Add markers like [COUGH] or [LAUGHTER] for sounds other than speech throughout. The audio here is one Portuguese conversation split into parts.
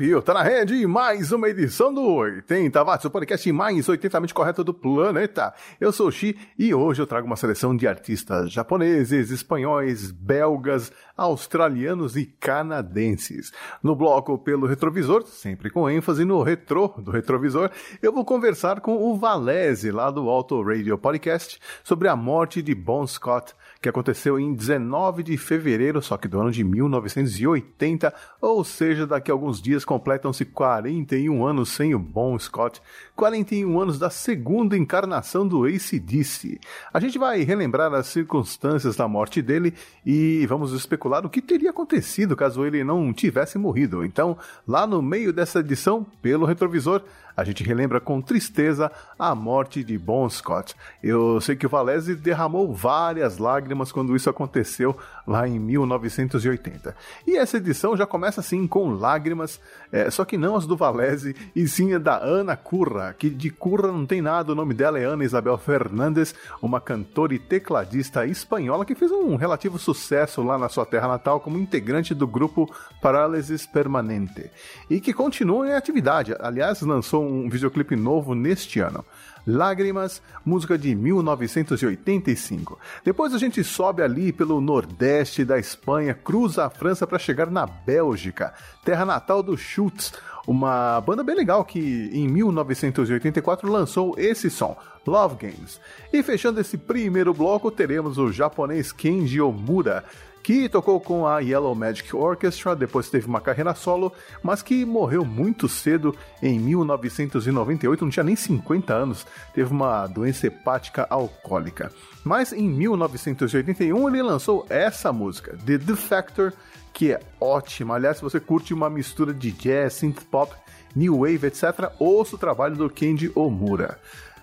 Subiu, tá na rede mais uma edição do 80 Watts, o podcast mais 80mente correto do planeta. Eu sou o Xi e hoje eu trago uma seleção de artistas japoneses, espanhóis, belgas, australianos e canadenses. No bloco pelo retrovisor, sempre com ênfase no retrô do retrovisor, eu vou conversar com o Valese, lá do Auto Radio Podcast, sobre a morte de Bon Scott, que aconteceu em 19 de fevereiro, só que do ano de 1980, ou seja, daqui a alguns dias completam-se 41 anos sem o Bon Scott, 41 anos da segunda encarnação do ACDC. A gente vai relembrar as circunstâncias da morte dele e vamos especular o que teria acontecido caso ele não tivesse morrido. Então, lá no meio dessa edição, pelo retrovisor, a gente relembra com tristeza a morte de Bon Scott. Eu sei que o Valese derramou várias lágrimas quando isso aconteceu lá em 1980. E essa edição já começa assim com lágrimas, é, só que não as do Valese, e sim a da Ana Curra, que de Curra não tem nada, o nome dela é Ana Isabel Fernandes, uma cantora e tecladista espanhola que fez um relativo sucesso lá na sua terra natal como integrante do grupo Parálisis Permanente, e que continua em atividade. Aliás, lançou um videoclipe novo neste ano. Lágrimas, música de 1985. Depois a gente sobe ali pelo nordeste da Espanha, cruza a França para chegar na Bélgica, terra natal do Schultz, uma banda bem legal que em 1984 lançou esse som, Love Games. E fechando esse primeiro bloco, teremos o japonês Kenji Omura, que tocou com a Yellow Magic Orchestra, depois teve uma carreira solo, mas que morreu muito cedo em 1998, não tinha nem 50 anos, teve uma doença hepática alcoólica. Mas em 1981 ele lançou essa música, The Defector, que é ótima. Aliás, se você curte uma mistura de jazz, synth pop, new wave, etc., ouça o trabalho do Kenji Omura.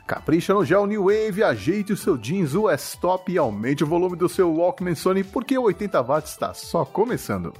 Capricha no gel New Wave, ajeite o seu jeans US-Top e aumente o volume do seu Walkman Sony porque o 80 watts está só começando.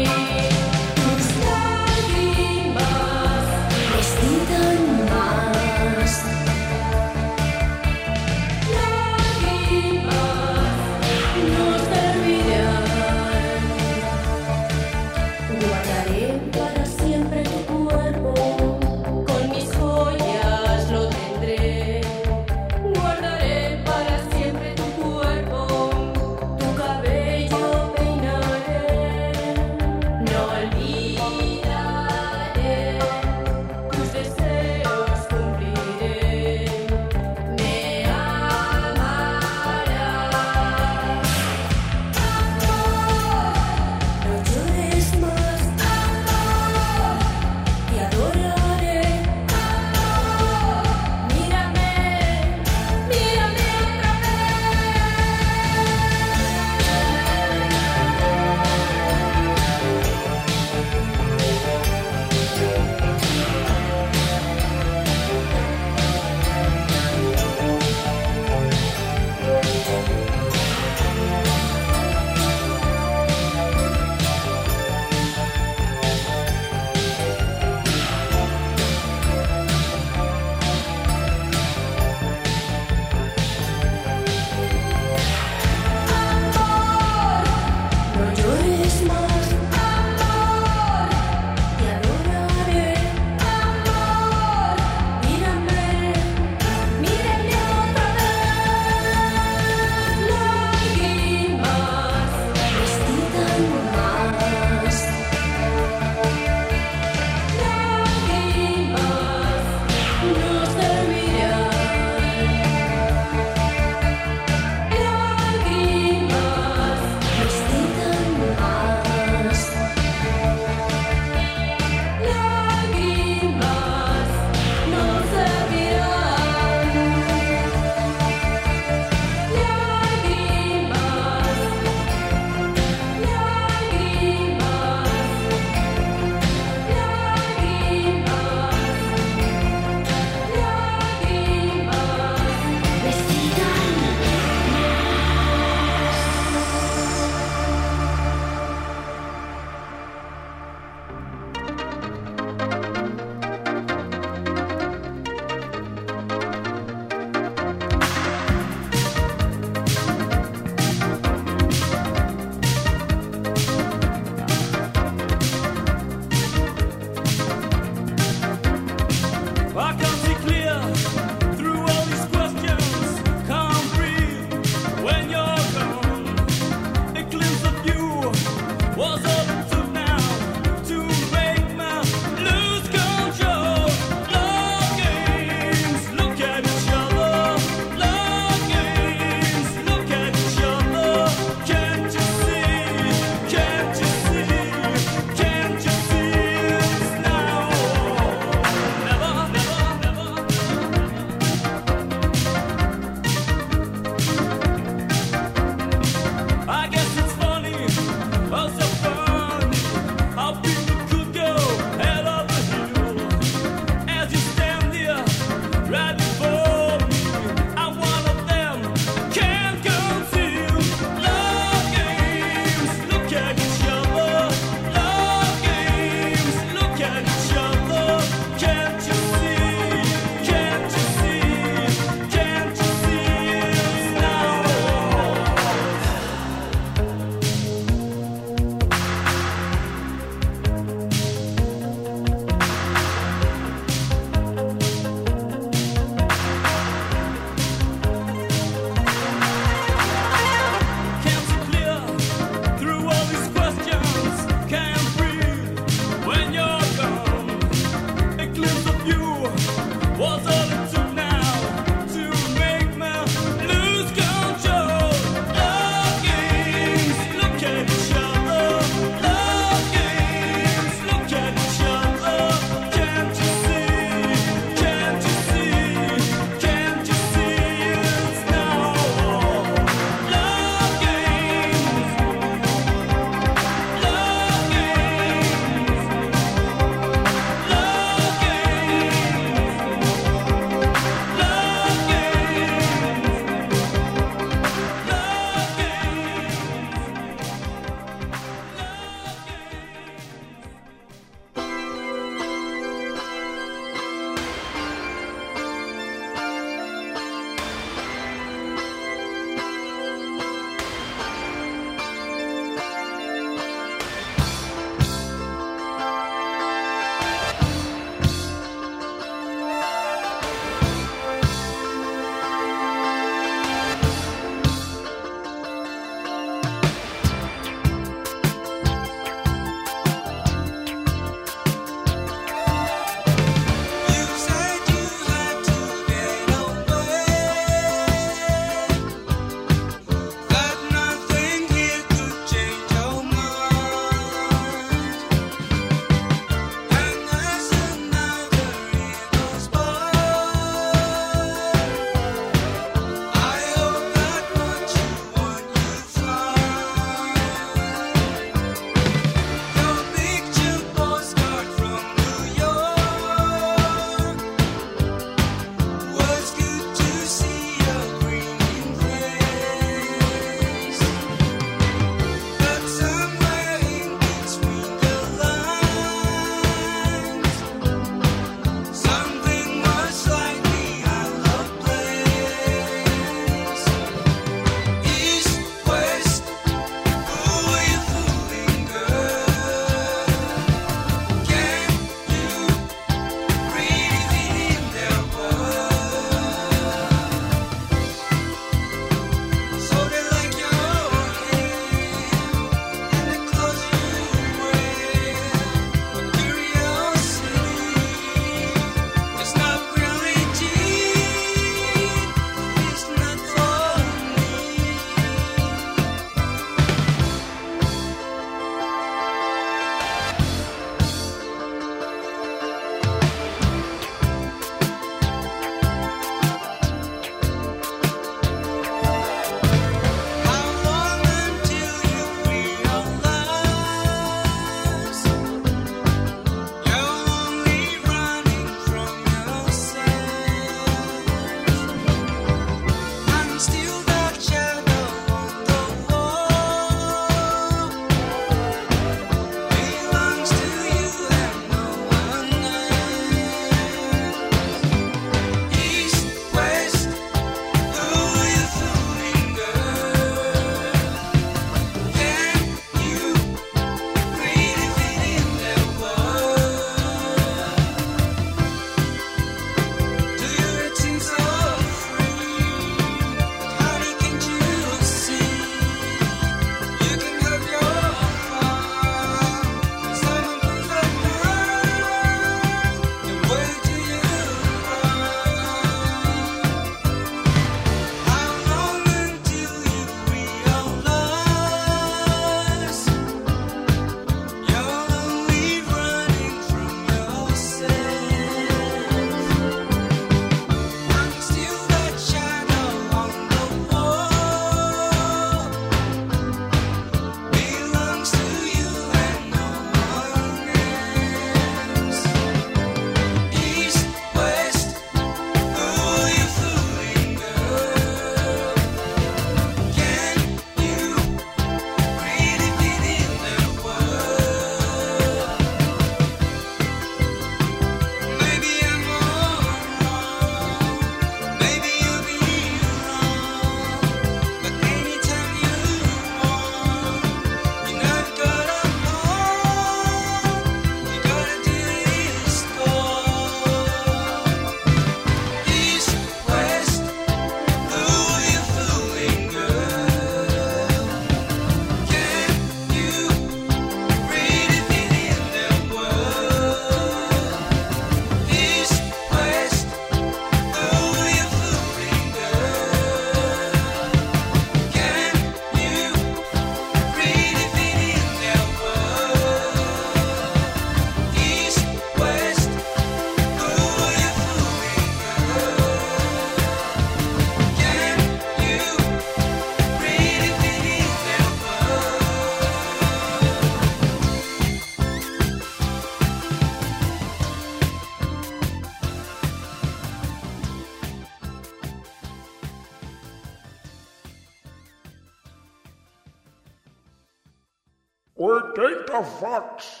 80 watts.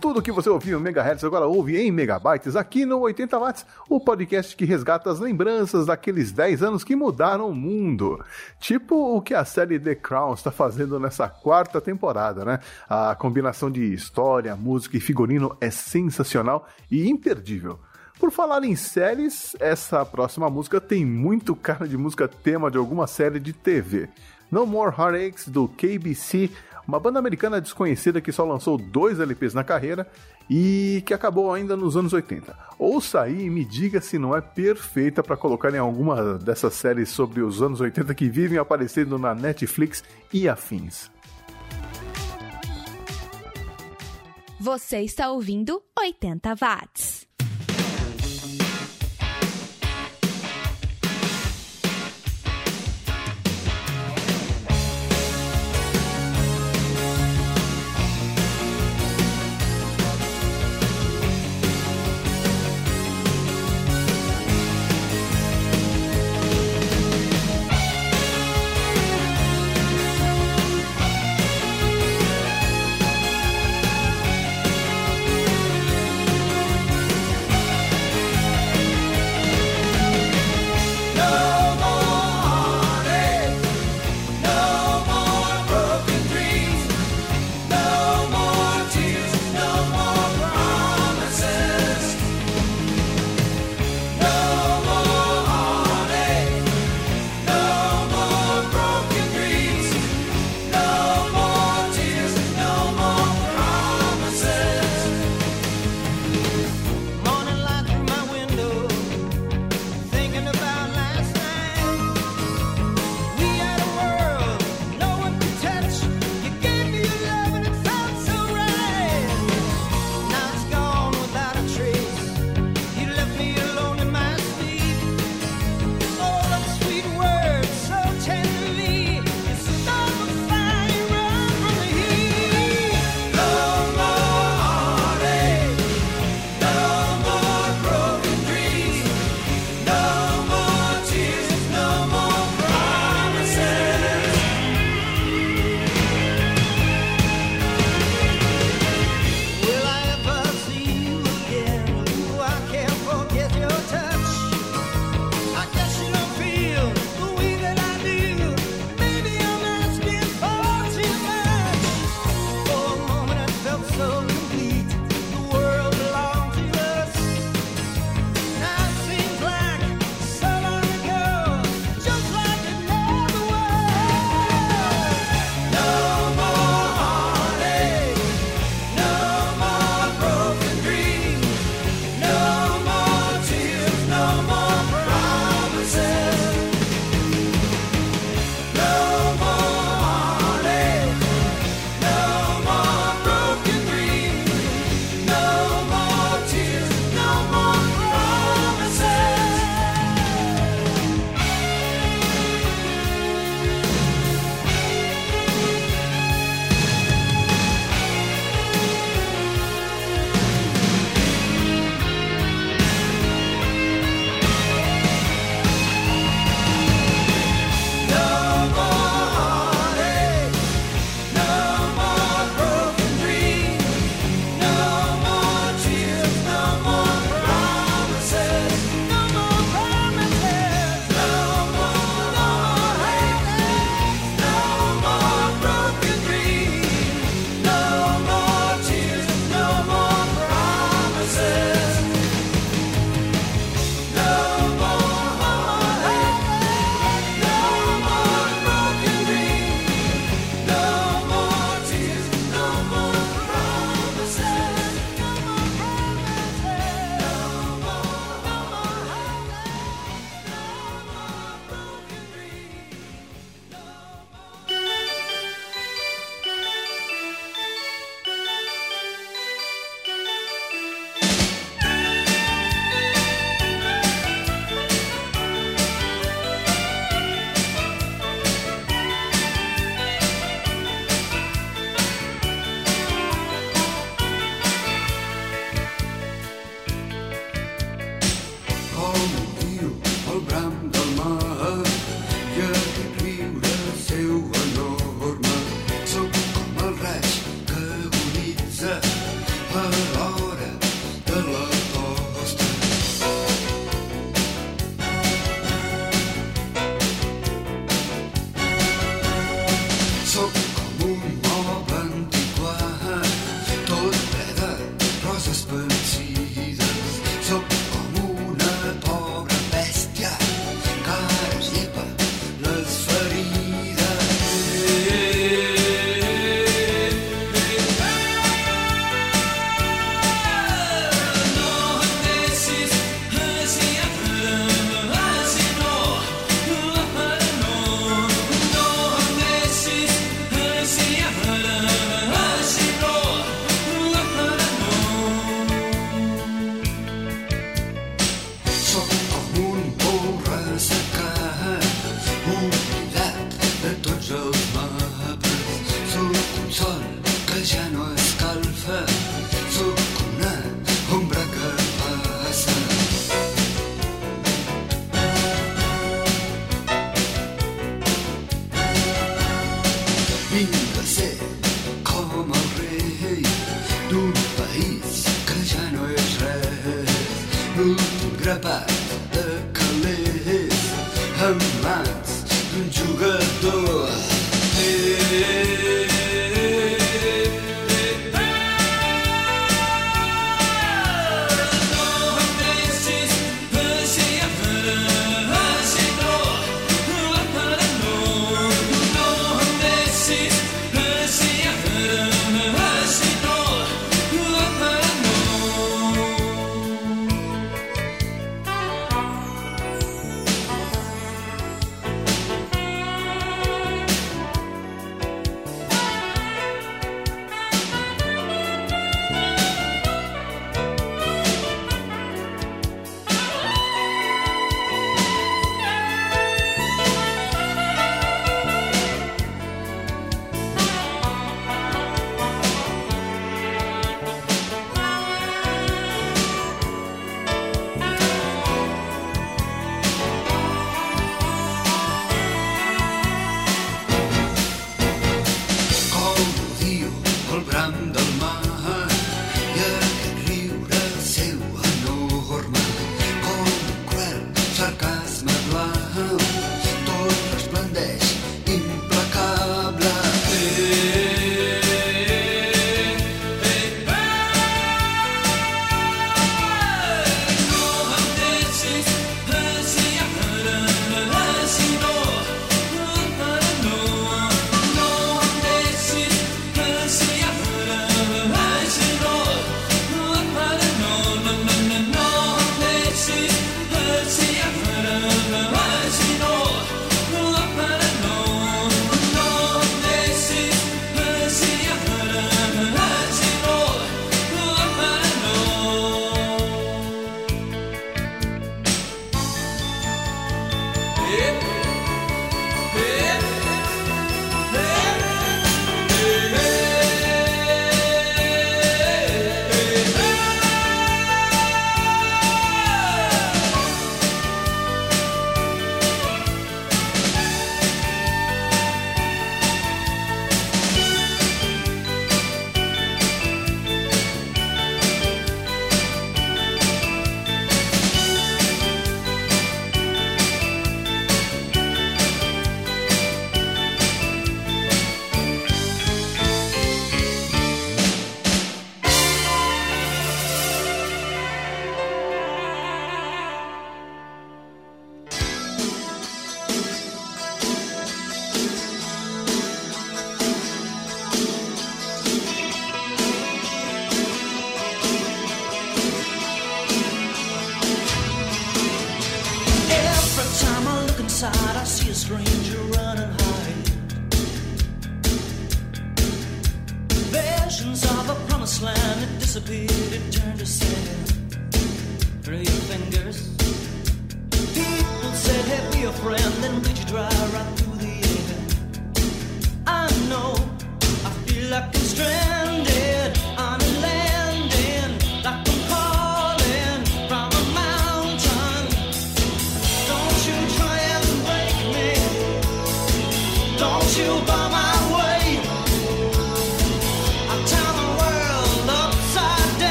Tudo que você ouviu em megahertz agora ouve em megabytes aqui no 80 watts, o podcast que resgata as lembranças daqueles 10 anos que mudaram o mundo. Tipo o que a série The Crown está fazendo nessa quarta temporada, né? A combinação de história, música e figurino é sensacional e imperdível. Por falar em séries, essa próxima música tem muito cara de música tema de alguma série de TV. No More Heartaches do KBC uma banda americana desconhecida que só lançou dois LPs na carreira e que acabou ainda nos anos 80. Ouça aí e me diga se não é perfeita para colocar em alguma dessas séries sobre os anos 80 que vivem aparecendo na Netflix e afins. Você está ouvindo 80 watts.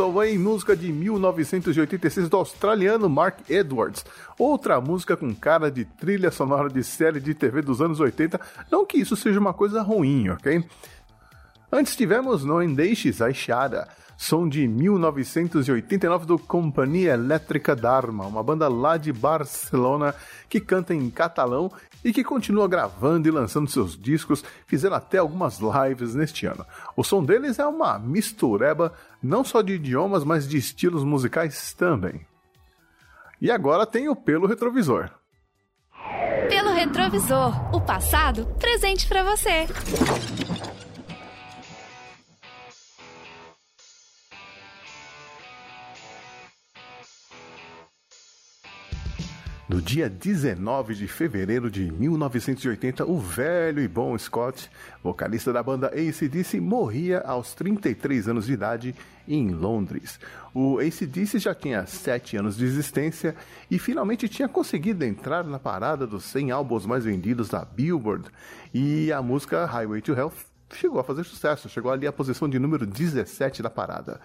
Worlds Away, música de 1986 do australiano Mark Edwards. Outra música com cara de trilha sonora de série de TV dos anos 80. Não que isso seja uma coisa ruim, ok? Antes tivemos No Endeixes Aishara, som de 1989 do Companhia Elétrica Dharma, uma banda lá de Barcelona que canta em catalão e que continua gravando e lançando seus discos, fizeram até algumas lives neste ano. O som deles é uma mistureba não só de idiomas, mas de estilos musicais também. E agora tem o Pelo Retrovisor. Pelo Retrovisor, o passado presente para você. No dia 19 de fevereiro de 1980, o velho e bom Scott, vocalista da banda ACDC, morria aos 33 anos de idade em Londres. O ACDC já tinha 7 anos de existência e finalmente tinha conseguido entrar na parada dos 100 álbuns mais vendidos da Billboard. E a música Highway to Hell chegou a fazer sucesso, chegou ali à posição de número 17 da parada.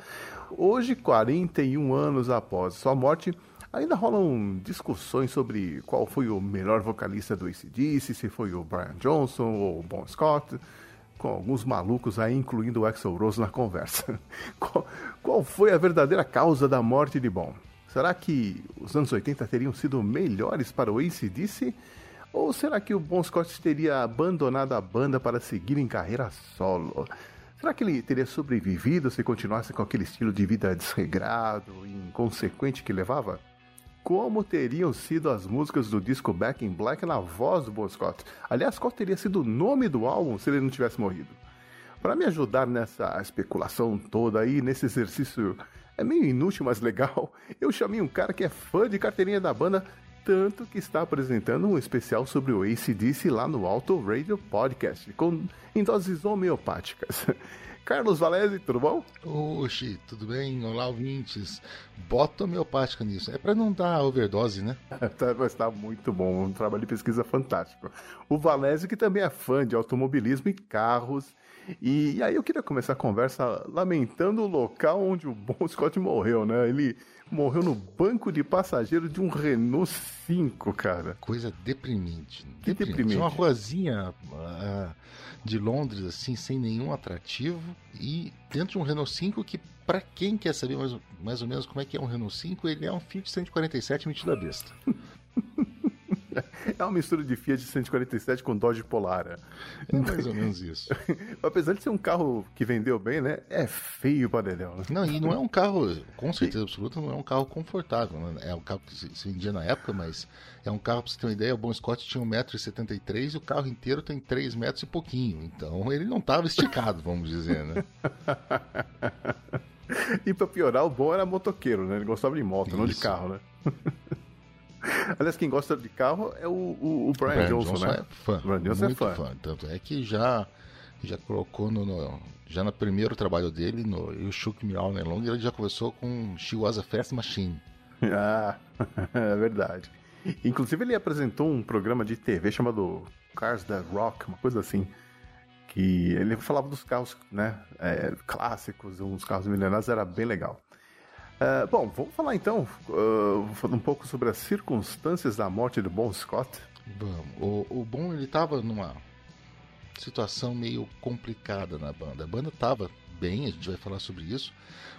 Hoje, 41 anos após sua morte, Ainda rolam discussões sobre qual foi o melhor vocalista do ACDC, se foi o Brian Johnson ou o Bon Scott, com alguns malucos aí, incluindo o Axel Rose na conversa. [LAUGHS] qual, qual foi a verdadeira causa da morte de Bon? Será que os anos 80 teriam sido melhores para o ACDC? Ou será que o Bon Scott teria abandonado a banda para seguir em carreira solo? Será que ele teria sobrevivido se continuasse com aquele estilo de vida desregrado e inconsequente que levava? Como teriam sido as músicas do disco Back in Black na voz do Bon Scott. Aliás, qual teria sido o nome do álbum se ele não tivesse morrido? Para me ajudar nessa especulação toda aí, nesse exercício é meio inútil, mas legal, [LAUGHS] eu chamei um cara que é fã de carteirinha da banda, tanto que está apresentando um especial sobre o ACDC lá no Auto Radio Podcast, com, em doses homeopáticas. [LAUGHS] Carlos Valese, tudo bom? Oxi, tudo bem? Olá, ouvintes. Bota homeopática nisso. É para não dar overdose, né? [LAUGHS] tá, mas tá muito bom. Um trabalho de pesquisa fantástico. O Valese, que também é fã de automobilismo e carros. E, e aí eu queria começar a conversa lamentando o local onde o [LAUGHS] Bon Scott morreu, né? Ele morreu no banco de passageiro de um Renault 5, cara. Coisa deprimente. Que deprimente. deprimente. Uma ruazinha uh, de Londres, assim, sem nenhum atrativo. E dentro de um Renault 5 que, para quem quer saber mais, mais ou menos como é que é um Renault 5, ele é um Fiat 147 metido a besta. [LAUGHS] É uma mistura de Fiat 147 com Dodge Polara. É mais ou menos isso. [LAUGHS] Apesar de ser um carro que vendeu bem, né? É feio para dedéu. Né? Não, e não é um carro, com certeza absoluta, não é um carro confortável. Né? É um carro que se vendia na época, mas é um carro, para você ter uma ideia, o Bom Scott tinha 1,73m e o carro inteiro tem 3 metros e pouquinho. Então ele não estava esticado, vamos dizer, né? [LAUGHS] e para piorar, o bom era motoqueiro, né? Ele gostava de moto, Isso. não de carro, né? [LAUGHS] [LAUGHS] Aliás, quem gosta de carro é o, o, o Brian, Brian Johnson, Johnson, né? É fã. Brian Johnson é fã. fã. Tanto é que já, já colocou no, no já no primeiro trabalho dele, no You Shook Me All Night Long, ele já começou com She Was a Fast Machine. [LAUGHS] Ah, [LAUGHS] é verdade. Inclusive ele apresentou um programa de TV chamado Cars That Rock, uma coisa assim. Que ele falava dos carros né, é, clássicos, uns carros milenares, era bem legal. Uh, bom, vamos falar então uh, um pouco sobre as circunstâncias da morte do Bon Scott. Vamos. O, o Bon ele estava numa situação meio complicada na banda. A banda estava bem, a gente vai falar sobre isso,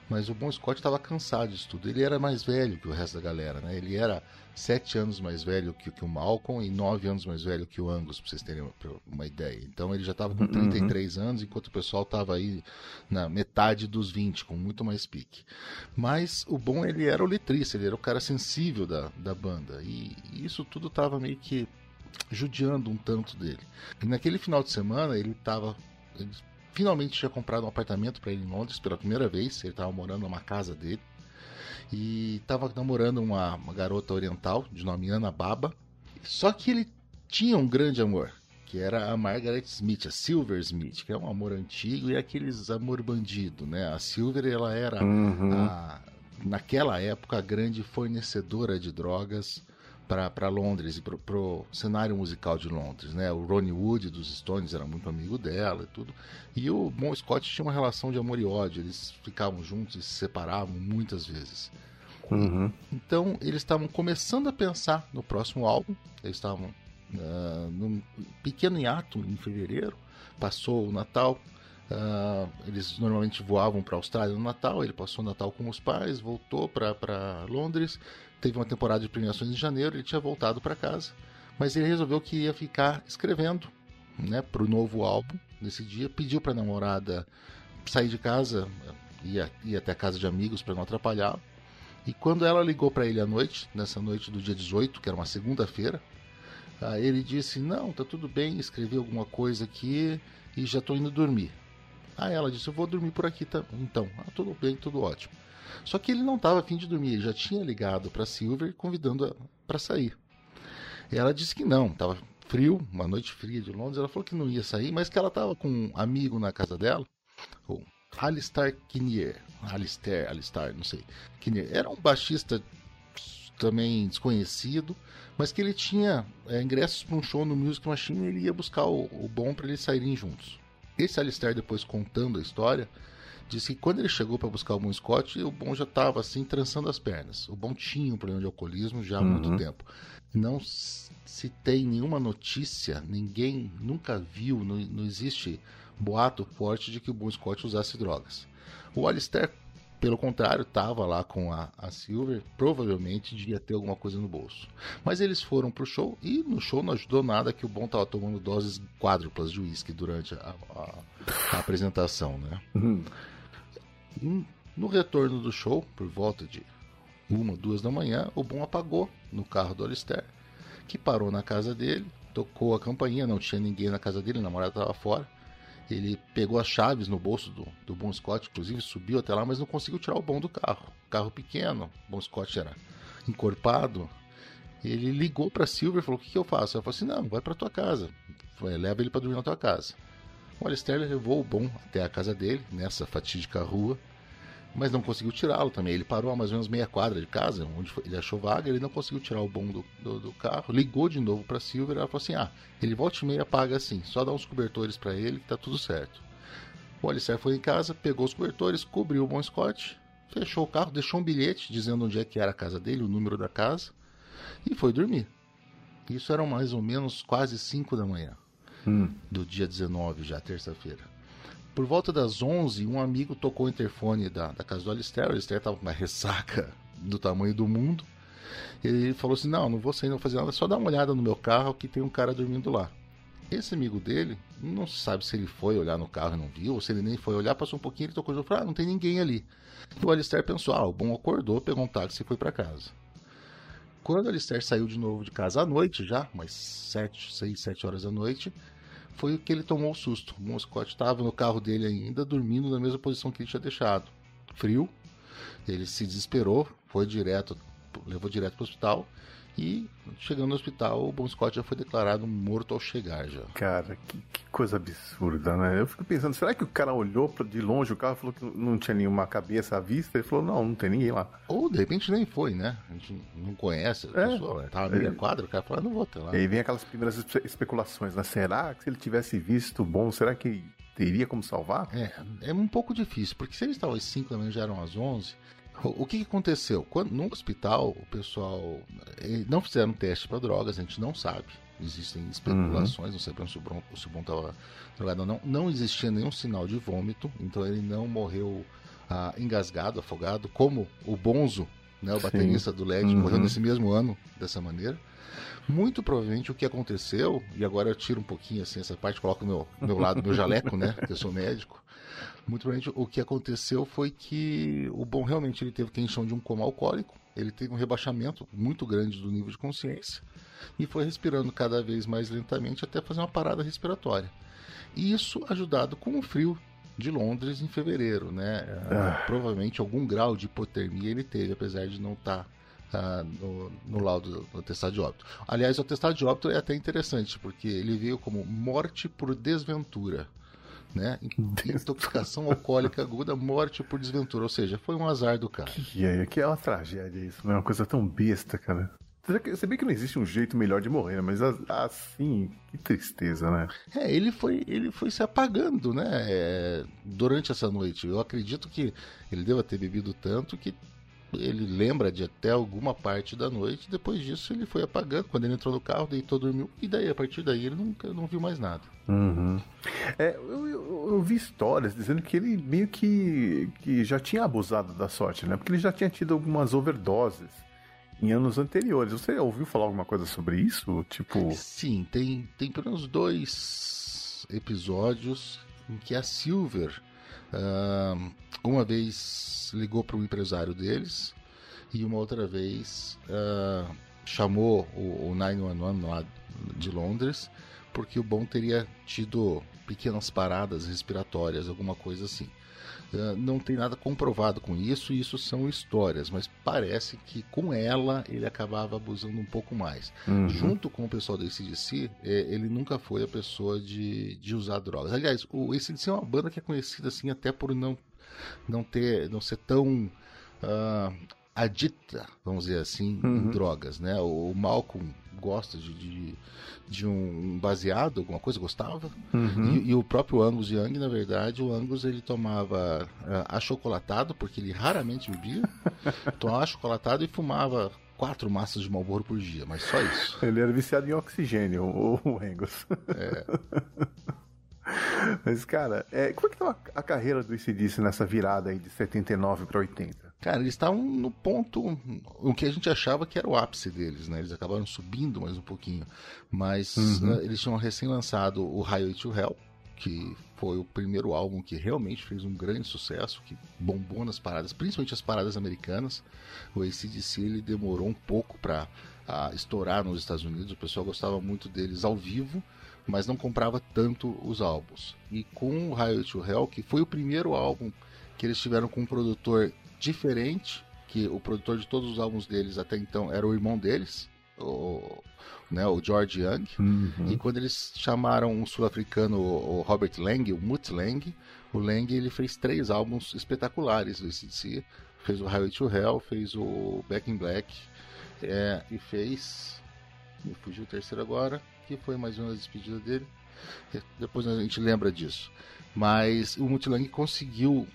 mas o Bon Scott estava cansado disso tudo. Ele era mais velho que o resto da galera, né? Ele era sete anos mais velho que, que o Malcolm e nove anos mais velho que o Angus, para vocês terem uma, uma, ideia. Então ele já estava com 33 uhum. anos, enquanto o pessoal estava aí na metade dos 20, com muito mais pique. Mas o bom ele era o letrista, ele era o cara sensível da, da banda. E, e isso tudo estava meio que judiando um tanto dele. E naquele final de semana ele estava ele finalmente tinha comprado um apartamento para ele em Londres pela primeira vez. Ele estava morando numa casa dele e estava namorando uma, uma garota oriental de nome Ana Baba. Só que ele tinha um grande amor, que era a Margaret Smith, a Silver Smith, que é um amor antigo e aqueles amor bandido, né? A Silver ela era uhum. a, naquela época a grande fornecedora de drogas para Londres e pro, pro cenário musical de Londres, né? O Ronnie Wood dos Stones era muito amigo dela e tudo. E o Bon Scott tinha uma relação de amor e ódio, eles ficavam juntos e se separavam muitas vezes. Uhum. Então eles estavam começando a pensar no próximo álbum. Eles estavam uh, num pequeno hiato em fevereiro. Passou o Natal. Uh, eles normalmente voavam para a Austrália no Natal. Ele passou o Natal com os pais, voltou para Londres. Teve uma temporada de premiações em janeiro. Ele tinha voltado para casa, mas ele resolveu que ia ficar escrevendo, né, para o novo álbum. Nesse dia, pediu para a namorada sair de casa, ia, ia até a casa de amigos para não atrapalhar. E quando ela ligou para ele à noite, nessa noite do dia 18, que era uma segunda-feira, ele disse: Não, tá tudo bem, escrevi alguma coisa aqui e já tô indo dormir. Aí ela disse: Eu vou dormir por aqui tá? então. Ah, tudo bem, tudo ótimo. Só que ele não estava afim de dormir, ele já tinha ligado para Silver convidando para sair. Ela disse que não, estava frio, uma noite fria de Londres. Ela falou que não ia sair, mas que ela estava com um amigo na casa dela, o Alistair Kinnear. Alistair, Alistair, não sei. Kinnear. Era um baixista também desconhecido, mas que ele tinha é, ingressos para um show no Music Machine e ele ia buscar o, o bom para eles saírem juntos. Esse Alistair, depois contando a história, disse que quando ele chegou para buscar o Bon Scott, o Bon já estava assim, trançando as pernas. O Bon tinha um problema de alcoolismo já há uhum. muito tempo. Não se tem nenhuma notícia, ninguém nunca viu, não, não existe boato forte de que o Bon Scott usasse drogas. O Alistair, pelo contrário, estava lá com a, a Silver, provavelmente devia ter alguma coisa no bolso. Mas eles foram pro show e no show não ajudou nada que o Bon estava tomando doses quádruplas de uísque durante a, a, a, apresentação, né? Uhum. No retorno do show, por volta de uma, duas da manhã, o Bom apagou no carro do Alistair, que parou na casa dele, tocou a campainha, não tinha ninguém na casa dele, a namorada estava fora. Ele pegou as chaves no bolso do, do Bon Scott, inclusive subiu até lá, mas não conseguiu tirar o Bom do carro. Carro pequeno, Bon Scott era encorpado. Ele ligou para Silver e falou: O que, que eu faço? Ela falou assim: Não, vai para tua casa, leva ele para dormir na tua casa. O Alistair levou o Bom até a casa dele, nessa fatídica rua, mas não conseguiu tirá-lo também. Ele parou a mais ou menos meia quadra de casa, onde ele achou vaga, ele não conseguiu tirar o Bom do, do, do carro, ligou de novo para Silver e ela falou assim: ah, ele volta e meia paga assim, só dá uns cobertores para ele que tá tudo certo. O Alistair foi em casa, pegou os cobertores, cobriu o Bom Scott, fechou o carro, deixou um bilhete dizendo onde é que era a casa dele, o número da casa, e foi dormir. Isso eram mais ou menos quase 5 da manhã hum. do dia 19, já terça-feira. Por volta das 11, um amigo tocou o interfone da, da casa do Alistair. O Alistair estava com uma ressaca do tamanho do mundo. Ele falou assim: Não, não vou sair, não vou fazer nada, só dá uma olhada no meu carro que tem um cara dormindo lá. Esse amigo dele, não sabe se ele foi olhar no carro e não viu, ou se ele nem foi olhar, passou um pouquinho, ele tocou e falou: Ah, não tem ninguém ali. E o Alistair pensou: Ah, o bom acordou, pegou um táxi e foi para casa. Quando o Alistair saiu de novo de casa à noite, já, umas 7, 6, 7 horas da noite, foi o que ele tomou o susto. O Bon Scott estava no carro dele ainda, dormindo na mesma posição que ele tinha deixado. Frio. Ele se desesperou, foi direto, levou direto para o hospital. E chegando no hospital, o Bon Scott já foi declarado morto ao chegar já. Cara, que, que coisa absurda, né? Eu fico pensando, será que o cara olhou de longe o carro falou que não tinha nenhuma cabeça à vista? Ele falou, não, não tem ninguém lá. Ou de repente nem foi, né? A gente não conhece a é. pessoa, né? tava meia é. quadra, o cara falou, não vou até lá. E aí vem aquelas primeiras especulações, né? Será que se ele tivesse visto bom, será que teria como salvar? É, é um pouco difícil, porque se ele estava às 5 da manhã já eram às 11, o que, aconteceu? Quando, no hospital, o pessoal eh, não fizeram teste para drogas, a gente não sabe. Existem especulações, uhum. não sabemos se o, Bron, estava drogado ou não. Não existia nenhum sinal de vômito, então ele não morreu ah, engasgado, afogado, como o Bonzo, né, o baterista do LED, uhum. morreu nesse mesmo ano dessa maneira. Muito provavelmente o que aconteceu, e agora eu tiro um pouquinho assim essa parte, coloco o meu, meu lado, meu jaleco, né? Que eu sou médico. Muito provavelmente o que aconteceu foi que o bom realmente ele teve questão de um coma alcoólico, ele teve um rebaixamento muito grande do nível de consciência e foi respirando cada vez mais lentamente até fazer uma parada respiratória. E isso ajudado com o frio de Londres em fevereiro, né? Ah. Provavelmente algum grau de hipotermia ele teve, apesar de não estar tá ah, no, no laudo do atestado de óbito. Aliás, o atestado de óbito é até interessante, porque ele veio como morte por desventura. Né? [LAUGHS] Intoxicação alcoólica aguda, morte por desventura. Ou seja, foi um azar do cara. Que é, que é uma tragédia isso, não é uma coisa tão besta, cara. Você vê que não existe um jeito melhor de morrer, mas assim, que tristeza, né? É, ele foi, ele foi se apagando, né? É, durante essa noite. Eu acredito que ele deva ter bebido tanto que ele lembra de até alguma parte da noite. Depois disso, ele foi apagando. Quando ele entrou no carro, deitou, dormiu. E daí, a partir daí, ele nunca não viu mais nada. Uhum. É, eu, eu, eu, vi histórias dizendo que ele meio que, que já tinha abusado da sorte, né? Porque ele já tinha tido algumas overdoses em anos anteriores. Você ouviu falar alguma coisa sobre isso? Tipo. Sim, tem, tem pelo menos dois episódios em que a Silver uh, uma vez ligou para o empresário deles e uma outra vez uh, chamou o, o 911 lá de Londres porque o Bom teria tido pequenas paradas respiratórias, alguma coisa assim. Ah, não tem nada comprovado com isso, e isso são histórias, mas parece que com ela ele acabava abusando um pouco mais. Uhum. Junto com o pessoal do ACDC, é, ele nunca foi a pessoa de, de usar drogas. Aliás, o ACDC é uma banda que é conhecida assim até por não, não ter, não ser tão uh, adita, vamos dizer assim, uhum. em drogas, né? O, Malcolm gosta de, de, de, um baseado, alguma coisa, gostava. Uhum. E, e, o próprio Angus Young, na verdade, o Angus ele tomava uh, achocolatado, porque ele raramente bebia, [LAUGHS] tomava achocolatado e fumava quatro massas de Marlboro por dia, mas só isso. Ele era viciado em oxigênio, o, o Angus. É. [LAUGHS] Mas, cara, é, como é que estava a carreira do ICDC nessa virada aí de 79 para 80? Cara, eles estavam no ponto, o que a gente achava que era o ápice deles, né? Eles acabaram subindo mais um pouquinho. Mas uhum. uh, eles tinham recém lançado o Highway to Hell, que foi o primeiro álbum que realmente fez um grande sucesso, que bombou nas paradas, principalmente as paradas americanas. O ACDC ele demorou um pouco para estourar nos Estados Unidos, o pessoal gostava muito deles ao vivo, mas não comprava tanto os álbuns. E com o Highway to Hell, que foi o primeiro álbum que eles tiveram com um produtor diferente, que o produtor de todos os álbuns deles até então era o irmão deles, o, né, o George Young. Uhum. E quando eles chamaram um sul-africano, o Robert Lang, o Mutt Lang, o Lang ele fez três álbuns espetaculares do ACDC. Fez o Highway to Hell, fez o Back in Black é, e fez. Me fugiu o terceiro agora, que foi mais uma despedida dele. Depois a gente lembra disso. Mas o Lang conseguiu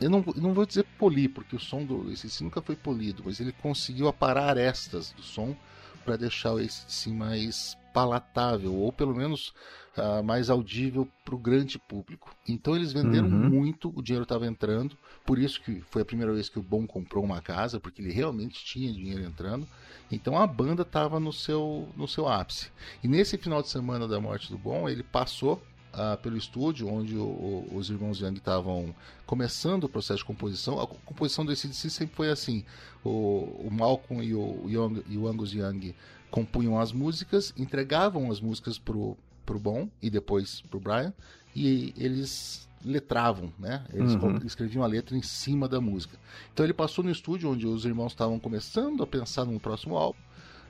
eu não, eu não vou dizer polir, porque o som do ACDC nunca foi polido, mas ele conseguiu aparar estas do som para deixar o ACDC mais palatável, ou pelo menos uh, mais audível para o grande público. Então eles venderam uhum. muito, o dinheiro estava entrando, por isso que foi a primeira vez que o Bom comprou uma casa, porque ele realmente tinha dinheiro entrando. Então a banda estava no seu, no seu ápice. E nesse final de semana da morte do Bom, ele passou uh, pelo estúdio, onde o, o, os irmãos Young estavam começando o processo de composição. A composição do ACDC sempre foi assim: o, o Malcolm e o, Young, e o Angus Young compunham as músicas, entregavam as músicas pro, pro Bon e depois pro Brian, e eles letravam, né? Eles uhum. escreviam a letra em cima da música. Então ele passou no estúdio onde os irmãos estavam começando a pensar no próximo álbum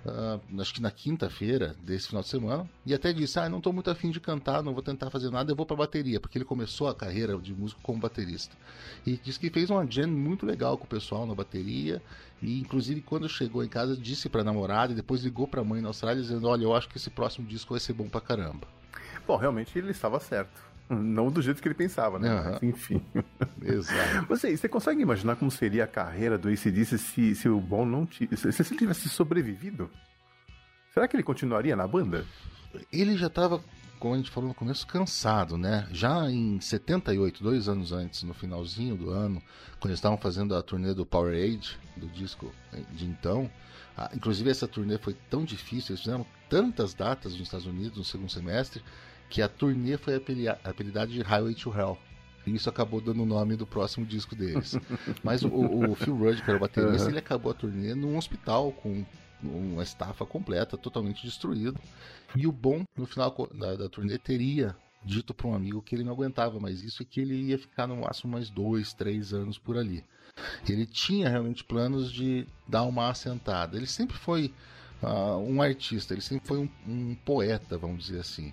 uh, acho que na quinta-feira desse final de semana, e até disse: Ah, não estou muito afim de cantar, não vou tentar fazer nada, eu vou para bateria, porque ele começou a carreira de músico como baterista. E disse que fez uma jam muito legal com o pessoal na bateria, e inclusive quando chegou em casa disse para namorada e depois ligou para a mãe na Austrália dizendo: Olha, eu acho que esse próximo disco vai ser bom pra caramba. Bom, realmente ele estava certo. Não do jeito que ele pensava, né? Uhum. Mas, enfim. [LAUGHS] Exato. Você, você consegue imaginar como seria a carreira do ACDC se, se o Bon não se, se ele tivesse sobrevivido? Será que ele continuaria na banda? Ele já estava, como a gente falou no começo, cansado, né? Já em 78, dois anos antes, no finalzinho do ano, quando eles estavam fazendo a turnê do Power Age, do disco de então, inclusive essa turnê foi tão difícil, eles fizeram tantas datas nos Estados Unidos no segundo semestre, que a turnê foi apelidada de Highway to Hell. E isso acabou dando o nome do próximo disco deles. [LAUGHS] Mas o, o, Phil Rudd, que era o baterista, uhum. ele acabou a turnê num hospital com uma estafa completa, totalmente destruído. E o bom, no final da, da turnê, teria dito para um amigo que ele não aguentava mais isso e que ele ia ficar no máximo mais dois, três anos por ali. Ele tinha realmente planos de dar uma assentada. Ele sempre foi uh, um artista, ele sempre foi um, um poeta, vamos dizer assim.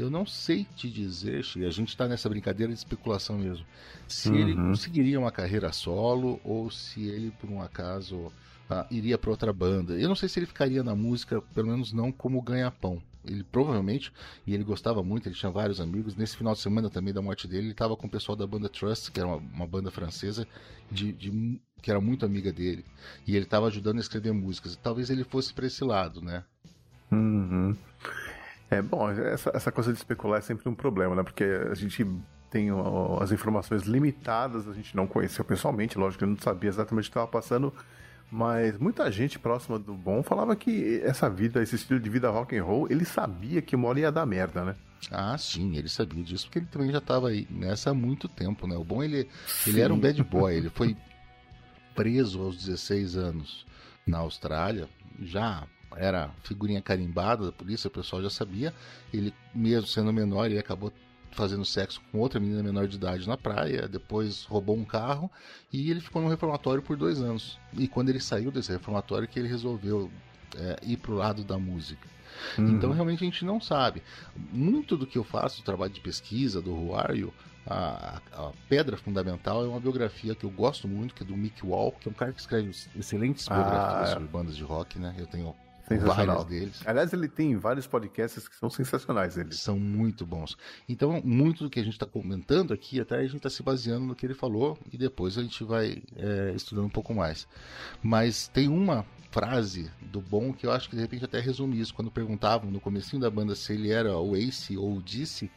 Eu não sei te dizer, e a gente está nessa brincadeira de especulação mesmo, se uhum. ele conseguiria uma carreira solo ou se ele, por um acaso, uh, iria para outra banda. Eu não sei se ele ficaria na música, pelo menos não como ganha-pão. Ele provavelmente, e ele gostava muito, ele tinha vários amigos. Nesse final de semana também da morte dele, ele estava com o pessoal da banda Trust, que era uma, uma banda francesa, de, de, que era muito amiga dele. E ele estava ajudando a escrever músicas. Talvez ele fosse para esse lado, né? Uhum. É bom, essa, essa coisa de especular é sempre um problema, né? Porque a gente tem as informações limitadas, a gente não conheceu pessoalmente, lógico que eu não sabia exatamente o que estava passando, mas muita gente próxima do Bom falava que essa vida, esse estilo de vida rock and roll, ele sabia que uma hora ia dar merda, né? Ah, sim, ele sabia disso, porque ele também já estava aí nessa há muito tempo, né? O Bom, ele, ele era um bad boy, ele foi preso aos 16 anos na Austrália, já era figurinha carimbada da polícia, o pessoal já sabia. Ele, mesmo sendo menor, ele acabou fazendo sexo com outra menina menor de idade na praia, depois roubou um carro e ele ficou no reformatório por dois anos. E quando ele saiu desse reformatório que ele resolveu é, ir pro lado da música. Uhum. Então realmente a gente não sabe. Muito do que eu faço, o trabalho de pesquisa do You, a, a, pedra fundamental é uma biografia que eu gosto muito, que é do Mick Wall, que é um cara que escreve excelentes biografias ah, sobre bandas de rock, né? Eu tenho Sensacional. deles. Aliás, ele tem vários podcasts que são sensacionais. Eles. São muito bons. Então, muito do que a gente está comentando aqui, até a gente está se baseando no que ele falou e depois a gente vai é, estudando um pouco mais. Mas tem uma frase do Bom que eu acho que de repente até resume isso. Quando perguntavam no comecinho da banda se ele era o Ace ou o Disse,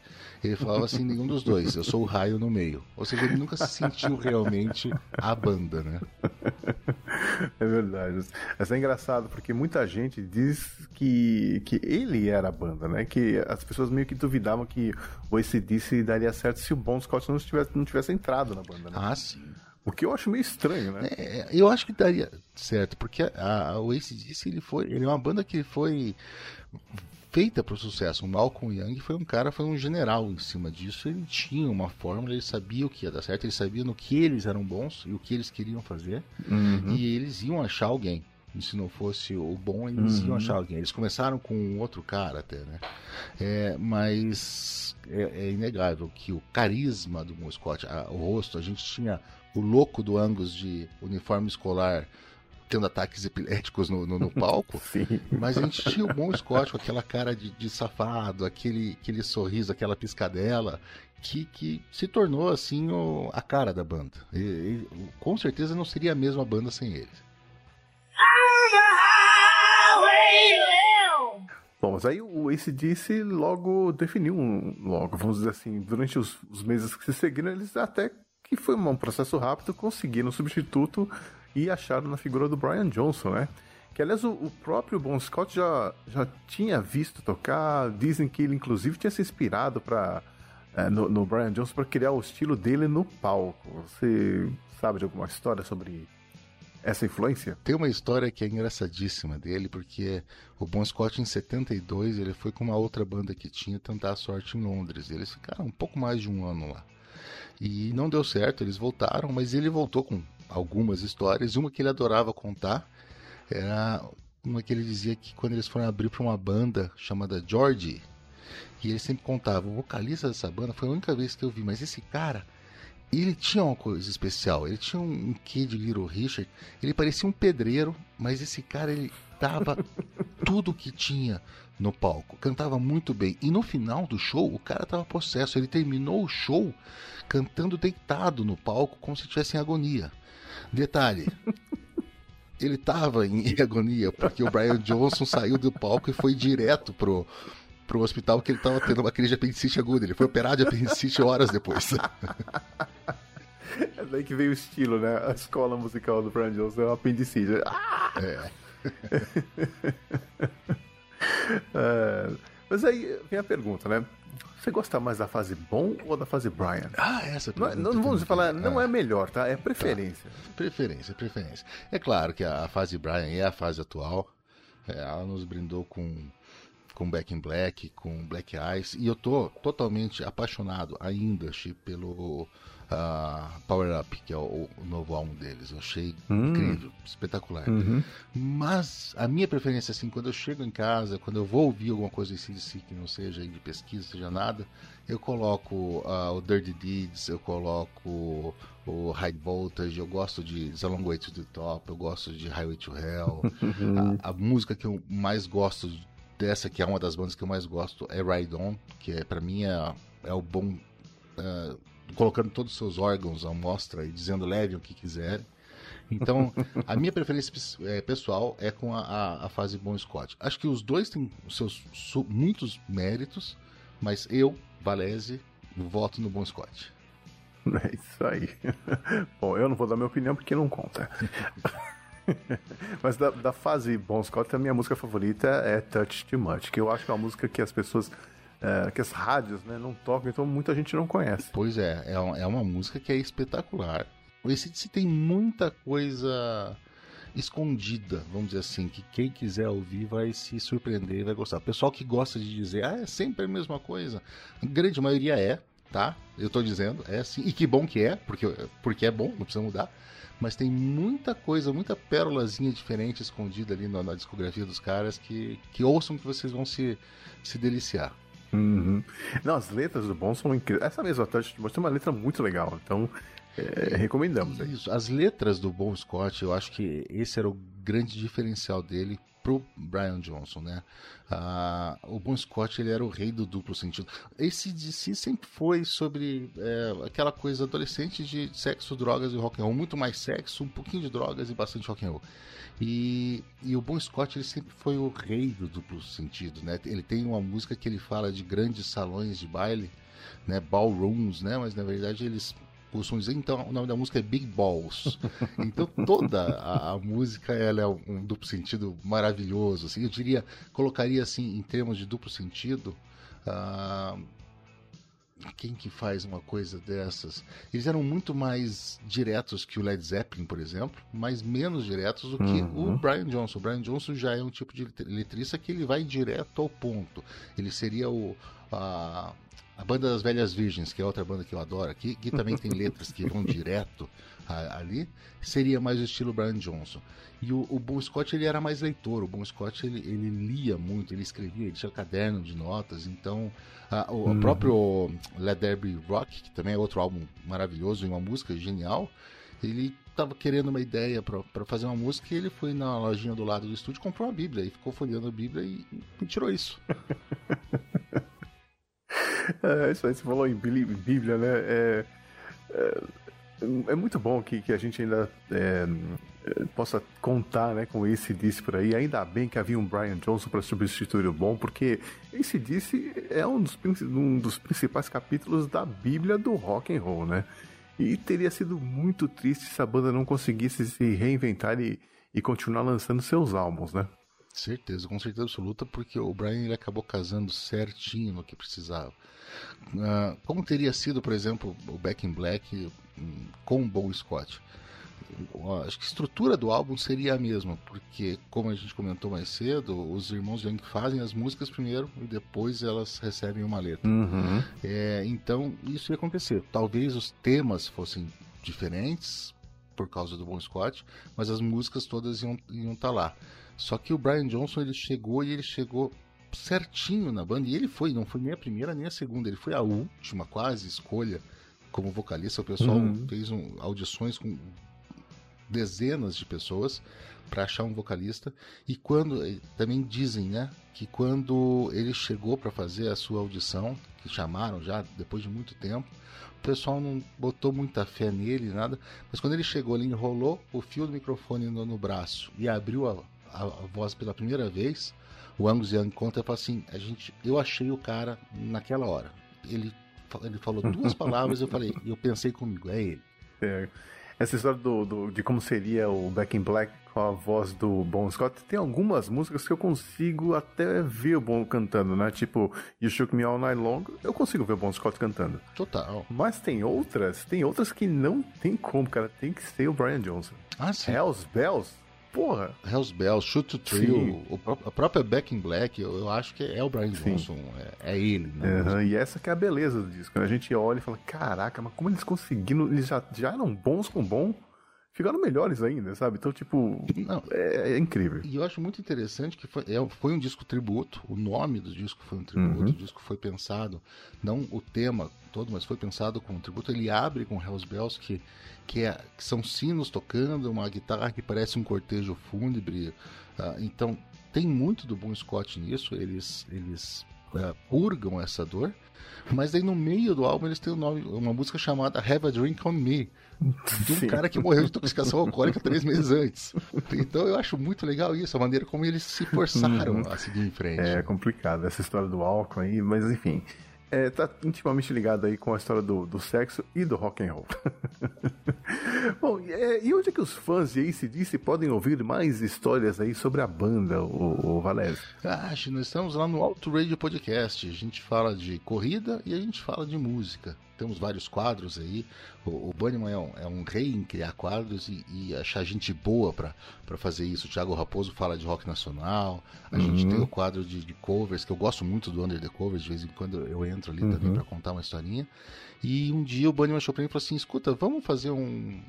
ele falava assim, nenhum dos dois, eu sou o raio no meio. Ou seja, ele nunca se sentiu realmente a banda, né? É verdade. Isso é engraçado, porque muita gente diz que, que ele era a banda, né? Que as pessoas meio que duvidavam que o ACDC daria certo se o Bon Scott não tivesse, não tivesse entrado na banda, né? Ah, sim. O que eu acho meio estranho, né? É, eu acho que daria certo, porque a, a, o ACDC, ele foi, ele é uma banda que foi feita para o sucesso. O Malcolm Young foi um cara, foi um general em cima disso. Ele tinha uma fórmula, ele sabia o que ia dar certo, ele sabia no que eles eram bons e o que eles queriam fazer. Uhum. E eles iam achar alguém. E se não fosse o bom, eles uhum. iam achar alguém. Eles começaram com outro cara até, né? É, mas é, é, inegável que o carisma do Scott, a, o rosto, a gente tinha o louco do Angus de uniforme escolar tendo ataques epiléticos no, no, no [LAUGHS] palco. Mas a gente tinha o bom Scott com aquela cara de, de safado, aquele, aquele sorriso, aquela piscadela, que, que se tornou assim o, a cara da banda. E, e, com certeza não seria a mesma banda sem ele. Bom, mas aí o ACDC logo definiu. Logo, vamos dizer assim, durante os, os meses que se seguiram, eles até que foi um processo rápido, conseguiram um substituto e acharam na figura do Brian Johnson, né? Que aliás o, o, próprio Bon Scott já, já tinha visto tocar, dizem que ele inclusive tinha se inspirado para é, no, no, Brian Johnson para criar o estilo dele no palco. Você sabe de alguma história sobre essa influência? Tem uma história que é engraçadíssima dele, porque o Bon Scott em 72 ele foi com uma outra banda que tinha tentar a sorte em Londres. Eles ficaram um pouco mais de um ano lá. E não deu certo, eles voltaram, mas ele voltou com algumas histórias. Uma que ele adorava contar era uma que ele dizia que quando eles foram abrir para uma banda chamada George, e ele sempre contava, o vocalista dessa banda foi a única vez que eu vi, mas esse cara, ele tinha uma coisa especial, ele tinha um, um quê de Little Richard, ele parecia um pedreiro, mas esse cara ele dava [LAUGHS] tudo que tinha no palco, cantava muito bem. E no final do show, o cara tava possesso, ele terminou o show cantando deitado no palco como se estivesse em agonia. Detalhe. ele estava em [LAUGHS] agonia porque o Brian Johnson saiu do palco e foi direto pro, pro hospital porque ele estava tendo uma crise de apendicite aguda. Ele foi operado de apendicite horas depois. É daí que veio o estilo, né? A escola musical do Brian Johnson é o apendicite. Ah! É. [LAUGHS] é. Mas aí vem a pergunta, né? Você gosta mais da fase bom ou da fase Brian? Ah, essa é, não, não vamos falar, não ah. é melhor, tá? É preferência. Tá. Preferência, preferência. É claro que a, fase Brian é a fase atual. É, ela nos brindou com com Back in Black, com Black Eyes, e eu tô totalmente apaixonado ainda pelo uh, Power Up, que é o, o, novo álbum deles. Eu achei hum. incrível, espetacular. Uhum. Mas a minha preferência, assim, quando eu chego em casa, quando eu vou ouvir alguma coisa em CDC que não seja de pesquisa, seja nada, eu coloco uh, o Dirty Deeds, eu coloco o High Voltage, eu gosto de The Long Way to the Top, eu gosto de Highway to Hell. [LAUGHS] a, a, música que eu mais gosto dessa, que é uma das bandas que eu mais gosto, é Ride On, que é, para mim é, é o bom. Uh, colocando todos os seus órgãos à mostra e dizendo leve o que quiserem. Então, a minha preferência é, pessoal é com a, a, a, fase Bon Scott. Acho que os dois têm seus su, muitos méritos, mas eu, Valese, voto no Bon Scott. É isso aí. [LAUGHS] Bom, eu não vou dar minha opinião porque não conta. [LAUGHS] Mas da, da, fase Bon Scott, a minha música favorita é Touch Too Much, que eu acho que é uma música que as pessoas, é, que as rádios né, não tocam, então muita gente não conhece. Pois é, é, é uma música que é espetacular. Esse se tem muita coisa escondida, vamos dizer assim, que quem quiser ouvir vai se surpreender e vai gostar. O pessoal que gosta de dizer, ah, é sempre a mesma coisa, a grande maioria é, tá? Eu tô dizendo, é assim, e que bom que é, porque, porque é bom, não precisa mudar. Mas tem muita coisa, muita pérolazinha diferente escondida ali na, na discografia dos caras que, que ouçam que vocês vão se, se deliciar. Uhum. Não, as letras do Bom são incríveis. Essa mesma Touch tem uma letra muito legal, então é, recomendamos. Isso, as letras do Bon Scott, eu acho que esse era o grande diferencial dele pro Brian Johnson, né? Ah, o Bon Scott ele era o rei do duplo sentido. Esse DC sempre foi sobre é, aquela coisa adolescente de sexo, drogas e rock and roll, muito mais sexo, um pouquinho de drogas e bastante rock and roll. E, e o Bon Scott ele sempre foi o rei do duplo sentido, né? Ele tem uma música que ele fala de grandes salões de baile, né? Ballrooms, né? Mas na verdade eles dizer, então o nome da música é Big Balls. [LAUGHS] Então toda a, a música ela é um duplo sentido maravilhoso. Assim, eu diria, colocaria assim em termos de duplo sentido. Uh, quem que faz uma coisa dessas? Eles eram muito mais diretos que o Led Zeppelin, por exemplo, mas menos diretos do que uhum. o Brian Johnson. O Brian Johnson já é um tipo de letrista que ele vai direto ao ponto. Ele seria o, a, a banda das Velhas Virgens, que é outra banda que eu adoro, que, que também tem [LAUGHS] letras que vão direto ali, seria mais o estilo Brian Johnson. E o, o Bon Scott ele era mais leitor, o Bon Scott ele, ele lia muito, ele escrevia, ele tinha caderno de notas, então a, o, uhum. próprio Led Derby Rock, que também é outro álbum maravilhoso e uma música genial, ele estava querendo uma ideia para fazer uma música e ele foi na lojinha do lado do estúdio comprou uma Bíblia e ficou folheando a Bíblia e, e tirou isso. [LAUGHS] É, isso aí, você falou em Bíblia, né? É, é, é muito bom que, que a gente ainda é, possa contar né, com esse disse por aí. Ainda bem que havia um Brian Johnson para substituir o bom, porque esse disse é um dos, um dos principais capítulos da Bíblia do rock and roll, né? E teria sido muito triste se a banda não conseguisse se reinventar e, e continuar lançando seus álbuns, né? Certeza, com certeza absoluta, porque o Brian ele acabou casando certinho no que precisava. Uh, como teria sido, por exemplo, o Back in Black com o Bon Scott? Acho que a estrutura do álbum seria a mesma, porque, como a gente comentou mais cedo, os irmãos Young fazem as músicas primeiro e depois elas recebem uma letra. Uhum. É, então, isso ia acontecer. Talvez os temas fossem diferentes por causa do Bon Scott, mas as músicas todas iam estar tá lá. Só que o Brian Johnson ele chegou e ele chegou certinho na banda. E ele foi, não foi nem a primeira nem a segunda, ele foi a última quase escolha como vocalista. O pessoal uhum. fez um, audições com dezenas de pessoas para achar um vocalista. E quando eh, também dizem, né, que quando ele chegou para fazer a sua audição, que chamaram já depois de muito tempo, o pessoal não botou muita fé nele, nada. Mas quando ele chegou, ele enrolou o fio do microfone no, no braço e abriu a, a, a voz pela primeira vez, o Angus Young conta e fala assim: a gente, eu achei o cara naquela hora. Ele, ele falou duas palavras, eu falei, eu pensei comigo, é ele. É. Essa história do, do, de como seria o Back in Black com a voz do Bon Scott, tem algumas músicas que eu consigo até ver o Bon cantando, né? Tipo, You Shook Me All Night Long, eu consigo ver o Bon Scott cantando. Total. Mas tem outras, tem outras que não tem como, cara. Tem que ser o Brian Johnson. Ah, sim. Hells Bells, Porra. Hells Bells, Shoot to Thrill, a própria Back in Black, eu, eu acho que é o Brian. Johnson, é, é ele, né? Uhum, e essa que é a beleza do disco. Quando a gente olha e fala, caraca, mas como eles conseguiram, eles já, já eram bons com bom, ficaram melhores ainda, sabe? Então, tipo, Não, é, é, incrível. E eu acho muito interessante que foi, é, foi um disco tributo, o nome do disco foi um tributo, uhum. o disco foi pensado, não o tema todo, mas foi pensado como um tributo. Ele abre com Hells Bells, que, que, é, que são sinos tocando, uma guitarra que parece um cortejo fúnebre. Uh, então, tem muito do Bon Scott nisso, eles, eles uh, purgam essa dor. Mas aí no meio do álbum eles têm um nome, uma música chamada Have a Drink on Me, de um Sim. cara que morreu de intoxicação alcoólica três meses antes. Então eu acho muito legal isso, a maneira como eles se forçaram uhum. a seguir em frente. É complicado essa história do álcool aí, mas enfim é, tá intimamente ligado aí com a história do, do sexo e do rock and roll. [LAUGHS] Bom, é, e onde é que os fãs de ACDC podem ouvir mais histórias aí sobre a banda, o, o Valézio? Ah, nós estamos lá no Auto Radio Podcast. A gente fala de corrida e a gente fala de música temos vários quadros aí. O, o é um, é um, rei em criar quadros e, e achar gente boa para fazer isso. O Thiago Raposo fala de rock nacional. A uhum. gente tem o quadro de, de, covers, que eu gosto muito do Under the Covers, de vez em quando eu entro ali uhum. também para contar uma historinha. E um dia o Bunnyman achou pra mim e falou assim: escuta, vamos fazer um.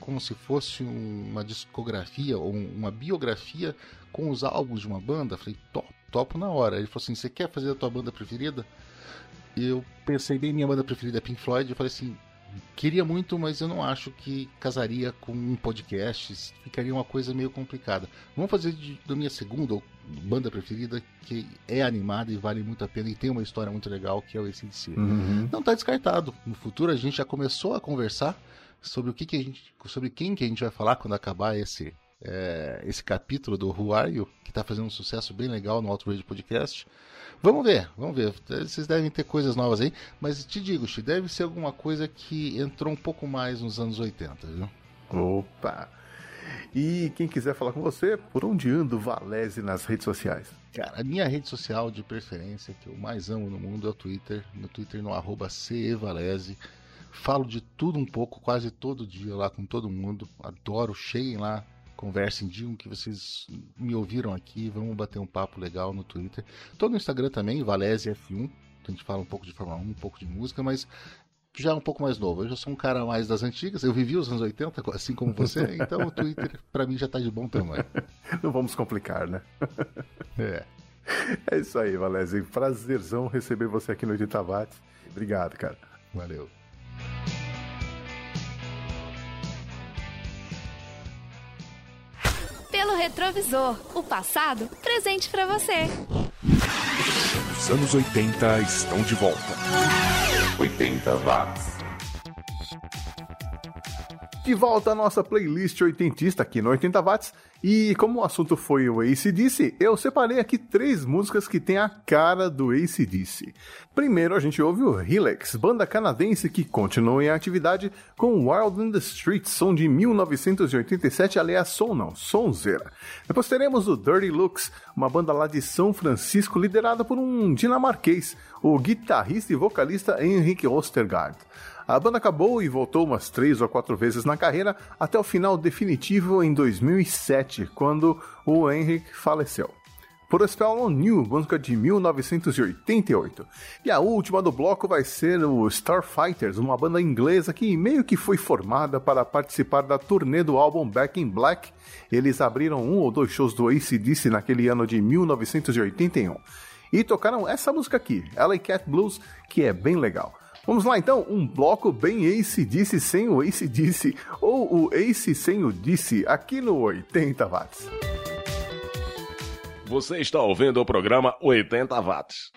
como se fosse um, uma discografia ou uma biografia com os álbuns de uma banda. Eu falei, top, topo na hora. Ele falou assim: você quer fazer a tua banda preferida? Eu pensei bem minha banda preferida é Pink Floyd, eu falei assim, queria muito, mas eu não acho que casaria com um podcast, ficaria uma coisa meio complicada. Vamos fazer de, da minha segunda banda preferida, que é animada e vale muito a pena e tem uma história muito legal, que é o ACDC. Uhum. Não está descartado. No futuro a gente já começou a conversar sobre o que, que a gente, sobre quem que a gente vai falar quando acabar esse é, esse capítulo do Who Are You, que está fazendo um sucesso bem legal no Outrage Podcast. Vamos ver, vamos ver. Vocês devem ter coisas novas aí, mas te digo, deve ser alguma coisa que entrou um pouco mais nos anos 80, viu? Opa! E quem quiser falar com você, por onde anda o Valese nas redes sociais? Cara, a minha rede social de preferência, que eu mais amo no mundo, é o Twitter. No Twitter, no arroba cevalese. Falo de tudo um pouco, quase todo dia lá com todo mundo. Adoro, cheguem lá, conversem, digam que vocês me ouviram aqui, vamos bater um papo legal no Twitter. Tô no Instagram também, Valese F1, a gente fala um pouco de Fórmula 1, um pouco de música, mas já é um pouco mais novo. Eu já sou um cara mais das antigas, eu vivi os anos 80, assim como você, [LAUGHS] então o Twitter para mim já tá de bom tamanho. [LAUGHS] Não vamos complicar, né? [LAUGHS] É. É isso aí, Valese. Prazerzão receber você aqui no 80 Watts. Obrigado, cara. Valeu. Pelo retrovisor. O passado presente para você. Os anos 80 estão de volta. 80 watts. De volta à nossa playlist oitentista aqui no 80 watts. E como o assunto foi o ACDC, eu separei aqui três músicas que têm a cara do ACDC. Primeiro a gente ouve o Helix, banda canadense que continua em atividade com Wild in the Streets, som de 1987, aliás, som não, sonzeira. Depois teremos o Dirty Looks, uma banda lá de São Francisco liderada por um dinamarquês, o guitarrista e vocalista Henrik Ostergaard. A banda acabou e voltou umas três ou quatro vezes na carreira até o final definitivo em 2007, quando o Henrik faleceu. Por Spell on New, música de 1988. E a última do bloco vai ser o Starfighters, uma banda inglesa que meio que foi formada para participar da turnê do álbum Back in Black. Eles abriram um ou dois shows do ACDC naquele ano de 1981. E tocaram essa música aqui, LA Cat Blues, que é bem legal. Vamos lá então, um bloco bem Ace Disse sem o Ace Disse, ou o Ace sem o Disse, aqui no 80 Watts. Você está ouvindo o programa 80 Watts.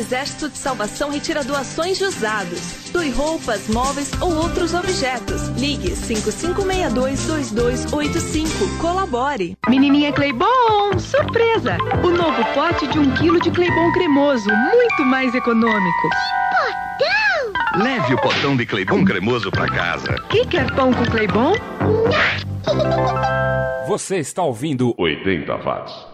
Exército de Salvação retira doações de usados. Doe roupas, móveis ou outros objetos. Ligue 5562-2285. Colabore. Menininha Cleibon, surpresa! O novo pote de um quilo de Cleibon cremoso, muito mais econômico. Potão! Leve o potão de Cleibon cremoso para casa. Que quer pão com Cleibon? Você está ouvindo 80 watts.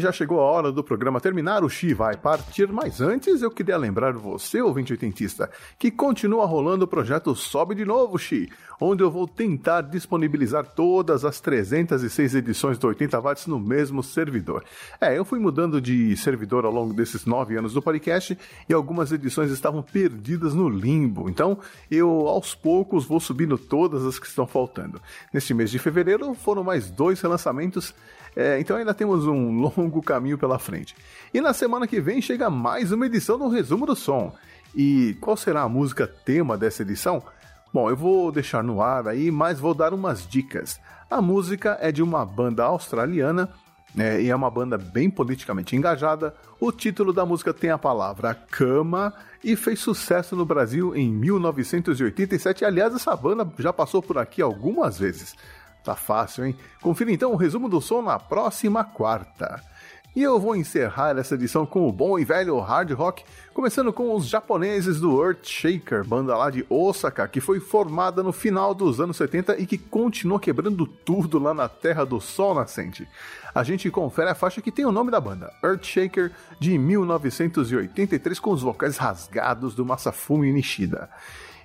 Já chegou a hora do programa terminar, o Xi vai partir, mas antes eu queria lembrar você, ouvinte oitentista, que continua rolando o projeto Sobe de Novo, Xi, onde eu vou tentar disponibilizar todas as 306 edições do 80 watts no mesmo servidor. É, eu fui mudando de servidor ao longo desses nove anos do podcast e algumas edições estavam perdidas no limbo, então eu aos poucos vou subindo todas as que estão faltando. Neste mês de fevereiro foram mais dois relançamentos é, então ainda temos um [LAUGHS] longo caminho pela frente. E na semana que vem chega mais uma edição do Resumo do Som. E qual será a música tema dessa edição? Bom, eu vou deixar no ar aí, mas vou dar umas dicas. A música é de uma banda australiana é, e é uma banda bem politicamente engajada. O título da música tem a palavra cama e fez sucesso no Brasil em 1987. Aliás, essa banda já passou por aqui algumas vezes. Tá fácil, hein? Confira então o resumo do som na próxima quarta. E eu vou encerrar essa edição com o bom e velho hard rock, começando com os japoneses do Earthshaker, banda lá de Osaka, que foi formada no final dos anos 70 e que continua quebrando tudo lá na Terra do Sol Nascente. A gente confere a faixa que tem o nome da banda, Earthshaker, de 1983, com os vocais rasgados do Masafumi Nishida.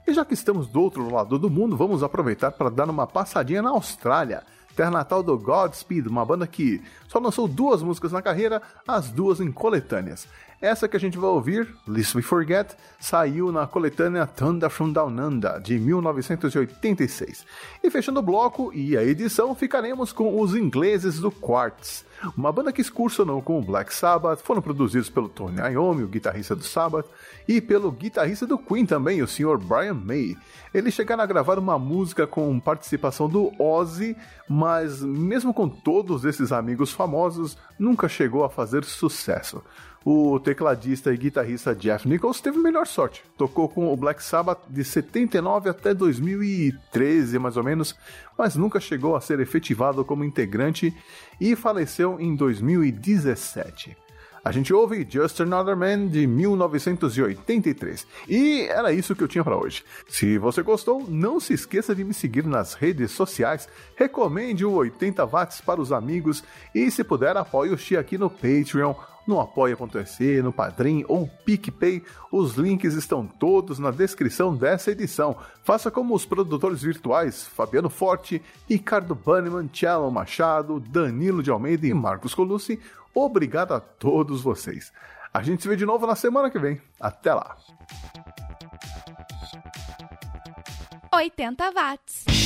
E já que estamos do outro lado do mundo, vamos aproveitar para dar uma passadinha na Austrália terra natal do Godspeed, uma banda que só lançou duas músicas na carreira, as duas em coletâneas. Essa que a gente vai ouvir, List We Forget, saiu na coletânea Thunder from Down Under, de 1986. E fechando o bloco e a edição, ficaremos com os ingleses do Quartz. Uma banda que excursionou com o Black Sabbath, foram produzidos pelo Tony Iommi, o guitarrista do Sabbath, e pelo guitarrista do Queen também, o Sr. Brian May. Eles chegaram a gravar uma música com participação do Ozzy, mas mesmo com todos esses amigos famosos, nunca chegou a fazer sucesso o tecladista e guitarrista Jeff Nichols teve melhor sorte. Tocou com o Black Sabbath de 79 até 2013, mais ou menos, mas nunca chegou a ser efetivado como integrante e faleceu em 2017. A gente ouve Just Another Man de 1983. E era isso que eu tinha para hoje. Se você gostou, não se esqueça de me seguir nas redes sociais, recomende o 80 watts para os amigos e se puder apoie o Xi aqui no Patreon no apoia.se, no Padrim ou PicPay. Os links estão todos na descrição dessa edição. Faça como os produtores virtuais Fabiano Forte, Ricardo Banniman, Cello Machado, Danilo de Almeida e Marcos Colucci. Obrigado a todos vocês. A gente se vê de novo na semana que vem. Até lá. 80 watts.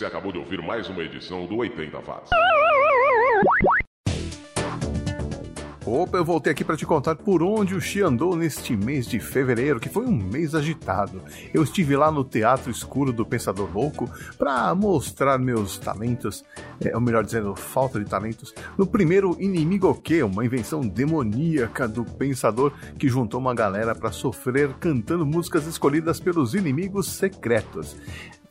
Você acabou de ouvir mais uma edição do 80 Watts. Opa, eu voltei aqui para te contar por onde o Xi andou neste mês de fevereiro, que foi um mês agitado. Eu estive lá no Teatro Escuro do Pensador Louco para mostrar meus talentos, é, ou melhor dizendo, falta de talentos, no primeiro Inimigo Que, uma invenção demoníaca do Pensador que juntou uma galera para sofrer cantando músicas escolhidas pelos inimigos secretos.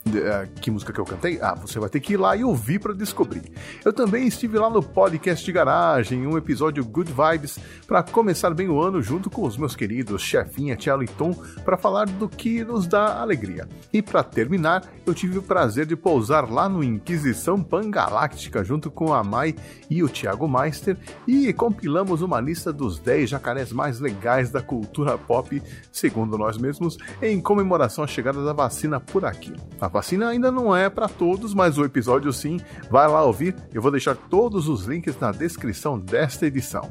Uh, que música que eu cantei? Ah, você vai ter que ir lá e ouvir para descobrir. Eu também estive lá no podcast de garagem, um episódio Good Vibes, para começar bem o ano junto com os meus queridos chefinha, Tiago e Tom, para falar do que nos dá alegria. E para terminar, eu tive o prazer de pousar lá no Inquisição Pangaláctica junto com a Mai e o Thiago Meister e compilamos uma lista dos 10 jacarés mais legais da cultura pop, segundo nós mesmos, em comemoração à chegada da vacina por aqui. A vacina ainda não é para todos, mas o episódio sim. Vai lá ouvir, eu vou deixar todos os links na descrição desta edição.